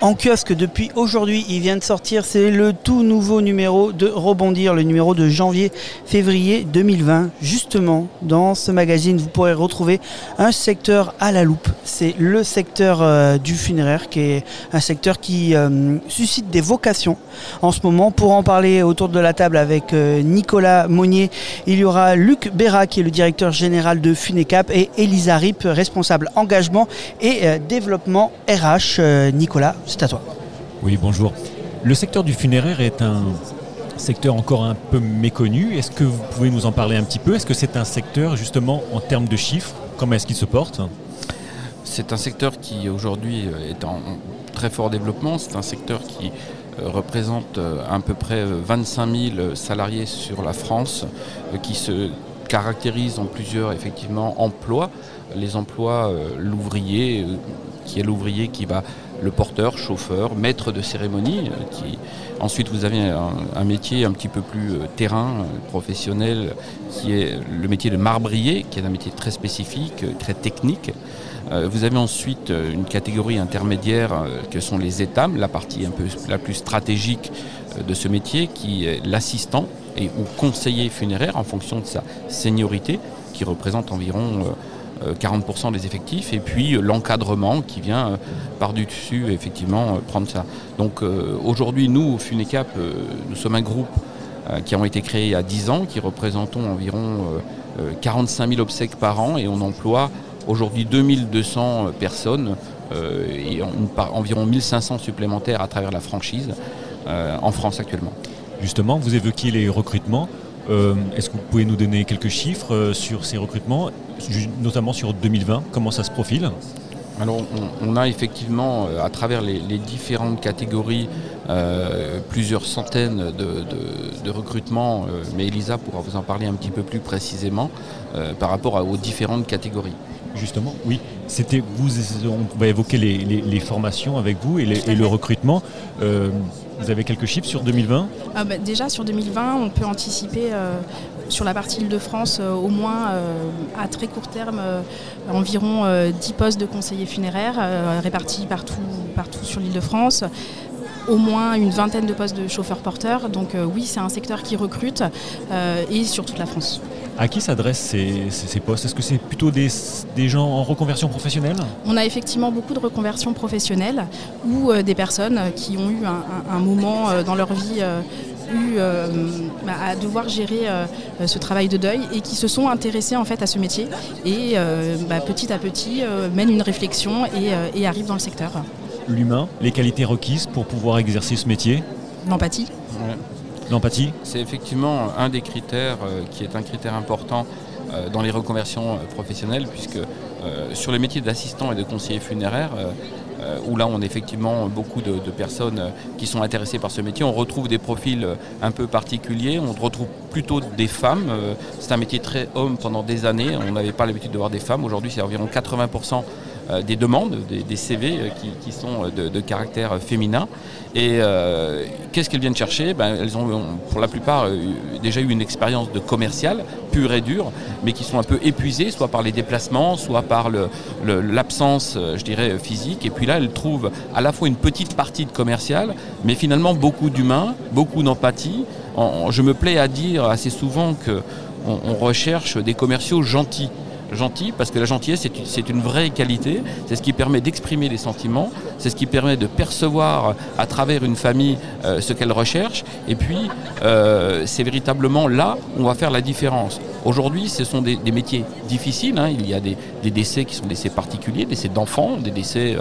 En kiosque depuis aujourd'hui, il vient de sortir, c'est le tout nouveau numéro de Rebondir, le numéro de janvier-février 2020. Justement, dans ce magazine, vous pourrez retrouver un secteur à la loupe. C'est le secteur euh, du funéraire, qui est un secteur qui euh, suscite des vocations en ce moment. Pour en parler autour de la table avec euh, Nicolas Monnier, il y aura Luc Béra, qui est le directeur général de Funecap, et Elisa Rip, responsable engagement et développement RH. Nicolas, c'est à toi. Oui, bonjour. Le secteur du funéraire est un secteur encore un peu méconnu. Est-ce que vous pouvez nous en parler un petit peu? Est-ce que c'est un secteur, justement, en termes de chiffres? Comment est-ce qu'il se porte? C'est un secteur qui aujourd'hui euh, est en très fort développement. C'est un secteur qui euh, représente euh, à peu près euh, 25 000 salariés sur la France, qui se caractérise en plusieurs effectivement emplois. Les emplois, l'ouvrier, qui est l'ouvrier qui va le porteur, chauffeur, maître de cérémonie. euh, Qui... Ensuite, vous avez un, métier un petit peu plus euh, terrain, euh, professionnel, qui est le métier de marbrier, qui est un métier très spécifique, très technique. Vous avez ensuite une catégorie intermédiaire que sont les étames, la partie un peu la plus stratégique de ce métier, qui est l'assistant et ou conseiller funéraire en fonction de sa seniorité, qui représente environ 40% des effectifs, et puis euh, l'encadrement qui vient euh, par-dessus effectivement euh, prendre ça. Donc euh, aujourd'hui, nous, au Funecap, euh, nous sommes un groupe euh, qui ont été créés il y a 10 ans, qui représentons environ euh, euh, 45 000 obsèques par an, et on emploie aujourd'hui 2200 personnes euh, et environ 1500 supplémentaires à travers la franchise euh, en France actuellement. Justement, vous évoquiez les recrutements. Euh, Est-ce que vous pouvez nous donner quelques chiffres euh, sur ces recrutements, notamment sur 2020 Comment ça se profile? Alors, on, a effectivement, euh, à travers les, différentes catégories, plusieurs centaines de, recrutements, mais Elisa pourra vous en parler un petit peu plus précisément par rapport aux différentes catégories. Justement, oui. C'était vous. On va évoquer les, les- les formations avec vous et, les- le recrutement. Euh, vous avez quelques chiffres sur 2020 Ah bah, déjà sur 2020, on peut anticiper euh, sur la partie Île-de-France euh, au moins à très court terme environ euh, 10 postes de conseillers funéraires répartis partout, partout sur l'Île-de-France. Au moins une vingtaine de postes de chauffeurs-porteurs. Donc euh, oui, c'est un secteur qui recrute euh, et sur toute la France. À qui s'adressent ces, ces- ces postes? Est-ce que c'est plutôt des, des gens en reconversion professionnelle? On a effectivement beaucoup de reconversions professionnelles ou euh, des personnes qui ont eu un, un- un moment euh, dans leur vie euh, eu euh, bah, à devoir gérer euh, ce travail de deuil et qui se sont intéressés en fait à ce métier et euh, bah, petit à petit mènent une réflexion et, et arrivent dans le secteur. L'humain, les qualités requises pour pouvoir exercer ce métier? L'empathie. L'empathie C'est effectivement un des critères euh, qui est un critère important euh, dans les reconversions euh, professionnelles, puisque sur les métiers d'assistant et de conseiller funéraire, où là on a effectivement beaucoup de, personnes qui sont intéressées par ce métier, on retrouve des profils un peu particuliers, on retrouve plutôt des femmes. C'est un métier très homme pendant des années, on n'avait pas l'habitude de voir des femmes, aujourd'hui c'est environ 80% euh, des demandes, des, CV euh, qui, sont euh, de, caractère euh, féminin. Et euh, qu'est-ce qu'elles viennent chercher? Ben, Elles ont, pour la plupart, euh, déjà eu une expérience de commercial, pure et dure, mais qui sont un peu épuisées, soit par les déplacements, soit par l'absence, euh, je dirais, euh, physique. Et puis là, elles trouvent à la fois une petite partie de commercial, mais finalement beaucoup d'humain, beaucoup d'empathie. Je me plais à dire assez souvent que on- on recherche des commerciaux gentils gentil, parce que la gentillesse, c'est une, vraie qualité, c'est ce qui permet d'exprimer les sentiments, c'est ce qui permet de percevoir à travers une famille euh, ce qu'elle recherche, et puis euh, c'est véritablement là où on va faire la différence. Aujourd'hui, ce sont des, métiers difficiles, hein. il y a des, décès qui sont des décès particuliers, des décès d'enfants, des décès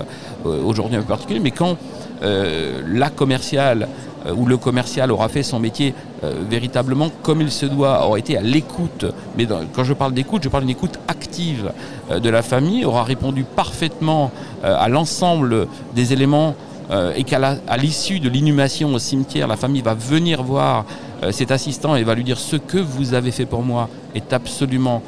euh, aujourd'hui un peu particuliers, mais quand la commerciale où le commercial aura fait son métier euh, véritablement comme il se doit, aura été à l'écoute, mais quand je parle d'écoute, je parle d'une écoute active euh, de la famille, aura répondu parfaitement euh, à l'ensemble des éléments euh, et qu'à l'issue de l'inhumation au cimetière, la famille va venir voir euh, cet assistant et va lui dire ce que vous avez fait pour moi est absolument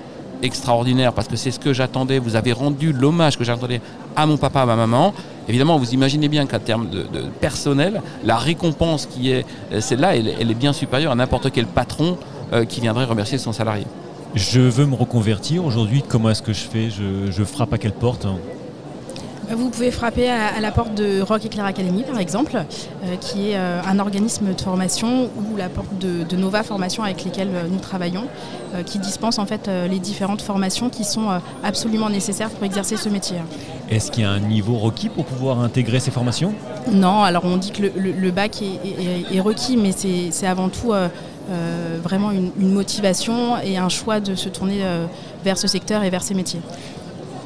extraordinaire parce que c'est ce que j'attendais, vous avez rendu l'hommage que j'attendais à mon papa, à ma maman. Évidemment, vous imaginez bien qu'en termes de, personnel, la récompense qui est euh, celle-là, elle, est bien supérieure à n'importe quel patron euh, qui viendrait remercier son salarié. Je veux me reconvertir aujourd'hui, comment est-ce que je fais? Je frappe à quelle porte? Vous pouvez frapper à, la porte de Rock Éclair Academy, par exemple, euh, qui est euh, un organisme de formation, ou la porte de, Nova Formation avec lesquelles euh, nous travaillons, qui dispense en fait les différentes formations qui sont absolument nécessaires pour exercer ce métier. Est-ce qu'il y a un niveau requis pour pouvoir intégrer ces formations? Non, alors on dit que le, bac est, requis, mais c'est avant tout vraiment une, motivation et un choix de se tourner vers ce secteur et vers ces métiers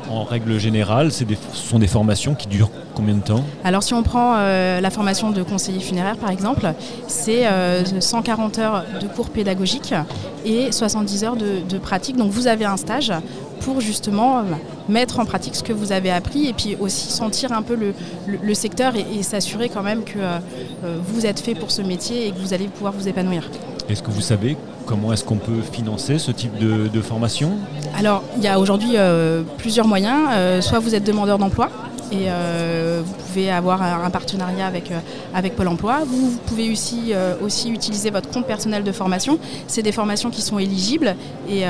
en règle générale, ce sont des formations qui durent combien de temps? Alors si on prend euh, la formation de conseiller funéraire par exemple, c'est 140 euh, heures de cours pédagogiques et 70 heures de, pratique. Donc vous avez un stage pour justement euh, mettre en pratique ce que vous avez appris et puis aussi sentir un peu le, secteur et, s'assurer quand même que vous êtes fait pour ce métier et que vous allez pouvoir vous épanouir. Est-ce que vous savez comment est-ce qu'on peut financer ce type de, formation? Alors, il y a aujourd'hui euh, plusieurs moyens. Euh, soit vous êtes demandeur d'emploi, et euh, vous pouvez avoir un partenariat avec, euh, avec Pôle emploi. Vous, pouvez aussi, euh, aussi utiliser votre compte personnel de formation. C'est des formations qui sont éligibles et,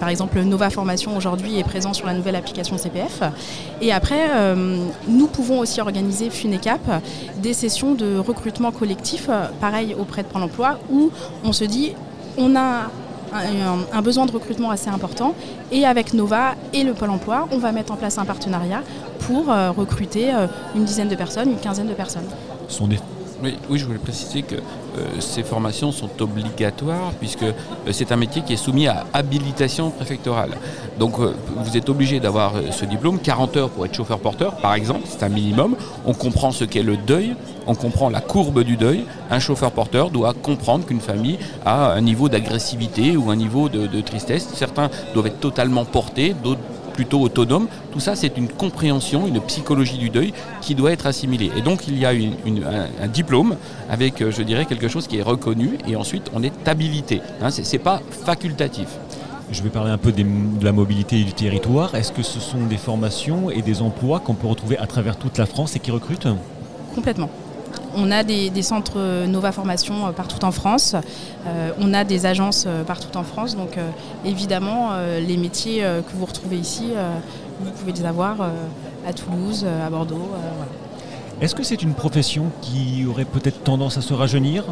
par exemple Nova Formation aujourd'hui est présent sur la nouvelle application CPF. Et après, nous pouvons aussi organiser FUNECAP des sessions de recrutement collectif, pareil auprès de Pôle emploi, où on se dit on a un, besoin de recrutement assez important. Et avec Nova et le Pôle emploi, on va mettre en place un partenariat pour euh, recruter euh, une dizaine de personnes, une quinzaine de personnes. Oui, je voulais préciser que euh, ces formations sont obligatoires puisque c'est un métier qui est soumis à habilitation préfectorale. Donc vous êtes obligé d'avoir ce diplôme, 40 heures pour être chauffeur-porteur par exemple, c'est un minimum. On comprend ce qu'est le deuil, on comprend la courbe du deuil. Un chauffeur-porteur doit comprendre qu'une famille a un niveau d'agressivité ou un niveau de, tristesse. Certains doivent être totalement portés, d'autres plutôt autonomes. Tout ça, c'est une compréhension, une psychologie du deuil qui doit être assimilée. Et donc, il y a un, diplôme avec, euh, je dirais, quelque chose qui est reconnu et ensuite on est habilité. Hein, ce n'est pas facultatif. Je vais parler un peu de la mobilité et du territoire. Est-ce que ce sont des formations et des emplois qu'on peut retrouver à travers toute la France et qui recrutent? Complètement. On a des, centres euh, Nova Formation euh, partout en France. Euh, on a des agences partout en France. Donc évidemment, les métiers que vous retrouvez ici, vous pouvez les avoir à Toulouse, à Bordeaux. Est-ce que c'est une profession qui aurait peut-être tendance à se rajeunir?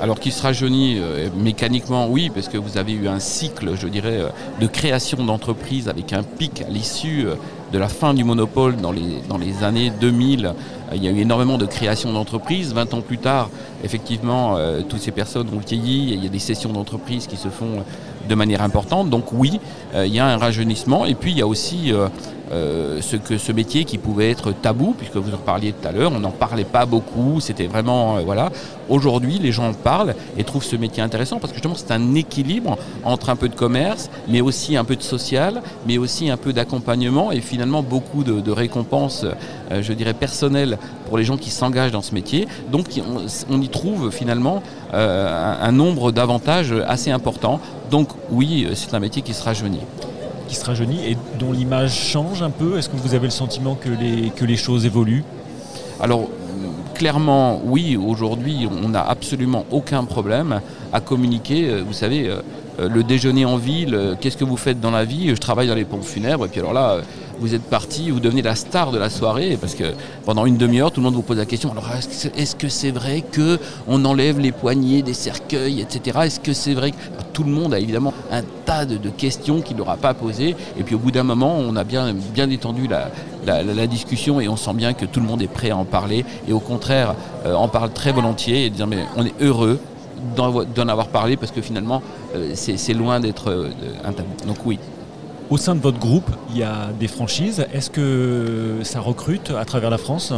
Alors qui se rajeunit mécaniquement, oui, parce que vous avez eu un cycle, je dirais, de création d'entreprises avec un pic à l'issue de la fin du monopole dans les, dans les années 2000 il y a eu énormément de création d'entreprises. 20 ans plus tard, effectivement, euh, toutes ces personnes ont vieilli. Il y a des sessions d'entreprises qui se font de manière importante. Donc oui, euh, il y a un rajeunissement. Et puis il y a aussi euh, ce, que, ce métier qui pouvait être tabou, puisque vous en parliez tout à l'heure, on n'en parlait pas beaucoup, c'était vraiment... Euh, voilà. Aujourd'hui, les gens en parlent et trouvent ce métier intéressant parce que justement, c'est un équilibre entre un peu de commerce, mais aussi un peu de social, mais aussi un peu d'accompagnement et finalement beaucoup de, récompenses, euh, je dirais, personnelles pour les gens qui s'engagent dans ce métier. Donc, on, y trouve finalement un, un nombre d'avantages assez importants. Donc, oui, c'est un métier qui se rajeunit qui se rajeunit et dont l'image change un peu? Est-ce que vous avez le sentiment que les, que les choses évoluent? Alors, clairement, oui, aujourd'hui, on n'a absolument aucun problème à communiquer. Euh, vous savez, euh, le déjeuner en ville, qu'est-ce que vous faites dans la vie? Je travaille dans les pompes funèbres, et puis alors là, vous êtes parti, vous devenez la star de la soirée, parce que pendant une demi-heure, tout le monde vous pose la question, alors est-ce que c'est vrai qu'on enlève les poignées des cercueils, etc. Est-ce que c'est vrai que tout le monde a évidemment un tas de, questions qu'il n'aura pas posées, et puis au bout d'un moment, on a bien, bien étendu la, discussion et on sent bien que tout le monde est prêt à en parler, et au contraire, euh, en parle très volontiers, et dire mais on est heureux d'en avoir parlé parce que finalement euh, c'est loin d'être euh, un tabou. Donc oui. Au sein de votre groupe, il y a des franchises. Est-ce que ça recrute à travers la France?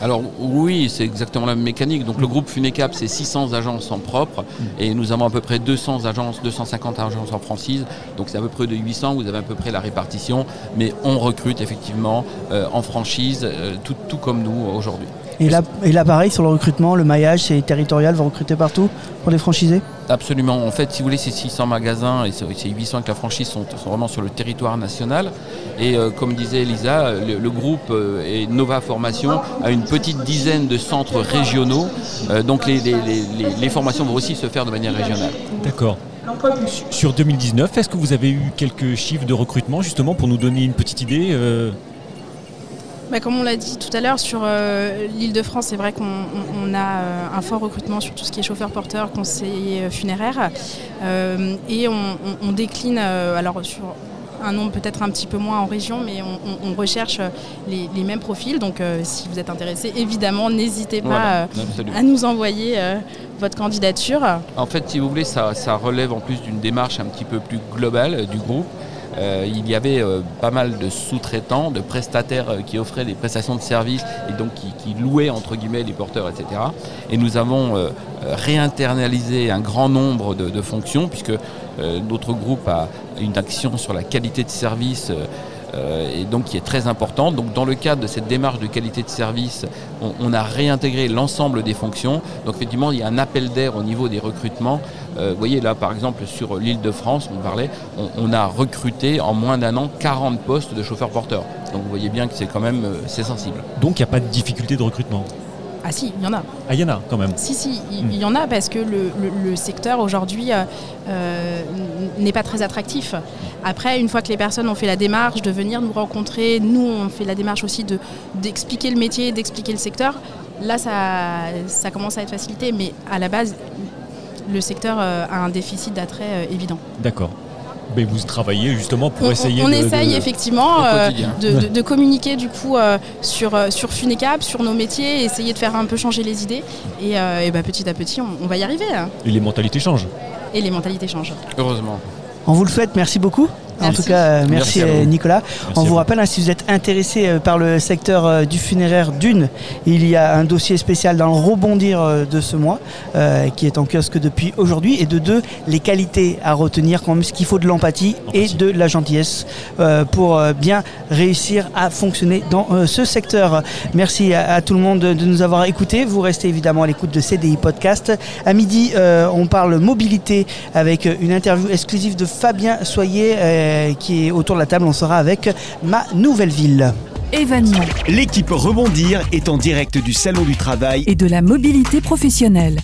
Alors oui, c'est exactement la même mécanique. Donc le groupe Funecap, c'est 600 agences en propre mm. et nous avons à peu près 200 agences, 250 agences en franchise. Donc c'est à peu près de 800, vous avez à peu près la répartition. Mais on recrute effectivement euh, en franchise, tout, tout, comme nous aujourd'hui. Et là, et là, pareil, sur le recrutement, le maillage, c'est territorial, vous recrutez partout pour les franchisés Absolument. En fait, si vous voulez, ces 600 magasins et ces 800 avec la franchise sont, vraiment sur le territoire national. Et euh, comme disait Elisa, le, groupe euh, et Nova Formation a une petite dizaine de centres régionaux. Euh, donc les, les, formations vont aussi se faire de manière régionale. D'accord. Sur 2019, est-ce que vous avez eu quelques chiffres de recrutement justement pour nous donner une petite idée euh, bah, comme on l'a dit tout à l'heure, sur euh, l'île de France, c'est vrai qu'on on- on a euh, un fort recrutement sur tout ce qui est chauffeur-porteur, conseiller euh, funéraire. Euh, et on, décline alors sur un nombre peut-être un petit peu moins en région, mais on, recherche les, les mêmes profils. Donc euh, si vous êtes intéressé, évidemment, n'hésitez pas Voilà, euh, à nous envoyer euh, votre candidature. En fait, si vous voulez, ça, ça relève en plus d'une démarche un petit peu plus globale du groupe. Euh, il y avait euh, pas mal de sous-traitants, de prestataires euh, qui offraient des prestations de services et donc qui, louaient entre guillemets les porteurs, etc. Et nous avons réinternalisé un grand nombre de, de fonctions puisque notre groupe a une action sur la qualité de service. Euh, et donc qui est très importante. Donc dans le cadre de cette démarche de qualité de service, on, a réintégré l'ensemble des fonctions. Donc effectivement, il y a un appel d'air au niveau des recrutements. Euh, vous voyez là, par exemple, sur l'île de France, on parlait, on, a recruté en moins d'un an 40 postes de chauffeurs-porteurs. Donc vous voyez bien que c'est quand même euh, c'est sensible. Donc il n'y a pas de difficulté de recrutement Ah si, il y en a. Ah, il y en a quand même. Si, si, il Mm. il y en a parce que le, le- le secteur aujourd'hui euh, euh, n'est pas très attractif. Après, une fois que les personnes ont fait la démarche de venir nous rencontrer, nous on fait la démarche aussi de- d'expliquer le métier, d'expliquer le secteur, là ça, ça commence à être facilité. Mais à la base, le secteur euh, a un déficit d'attrait évident. D'accord. Mais vous travaillez justement pour On, essayer on de- essaye de- effectivement euh, de, de- de communiquer du coup euh, sur, euh, sur Funecap, sur nos métiers, et essayer de faire un peu changer les idées. Et, euh, et bah, petit à petit, on, on va y arriver. hein. Et les mentalités changent. Et les mentalités changent. Heureusement. On vous le souhaite, merci beaucoup. En tout cas, euh, merci, euh, Nicolas. Merci On vous rappelle, hein, si vous êtes intéressé euh, par le secteur euh, du funéraire d'une, il y a un dossier spécial dans le rebondir euh, de ce mois, euh, qui est en kiosque depuis aujourd'hui. Et de deux, les qualités à retenir, comme ce qu'il faut de l'empathie et de la gentillesse euh, pour euh, bien réussir à fonctionner dans euh, ce secteur. Merci à, à tout le monde de, de nous avoir écoutés. Vous restez évidemment à l'écoute de CDI Podcast. À midi, euh, on parle mobilité avec une interview exclusive de Fabien Soyer euh, qui est autour de la table. On sera avec ma nouvelle ville. Événements L'équipe Rebondir est en direct du Salon du Travail et de la mobilité professionnelle.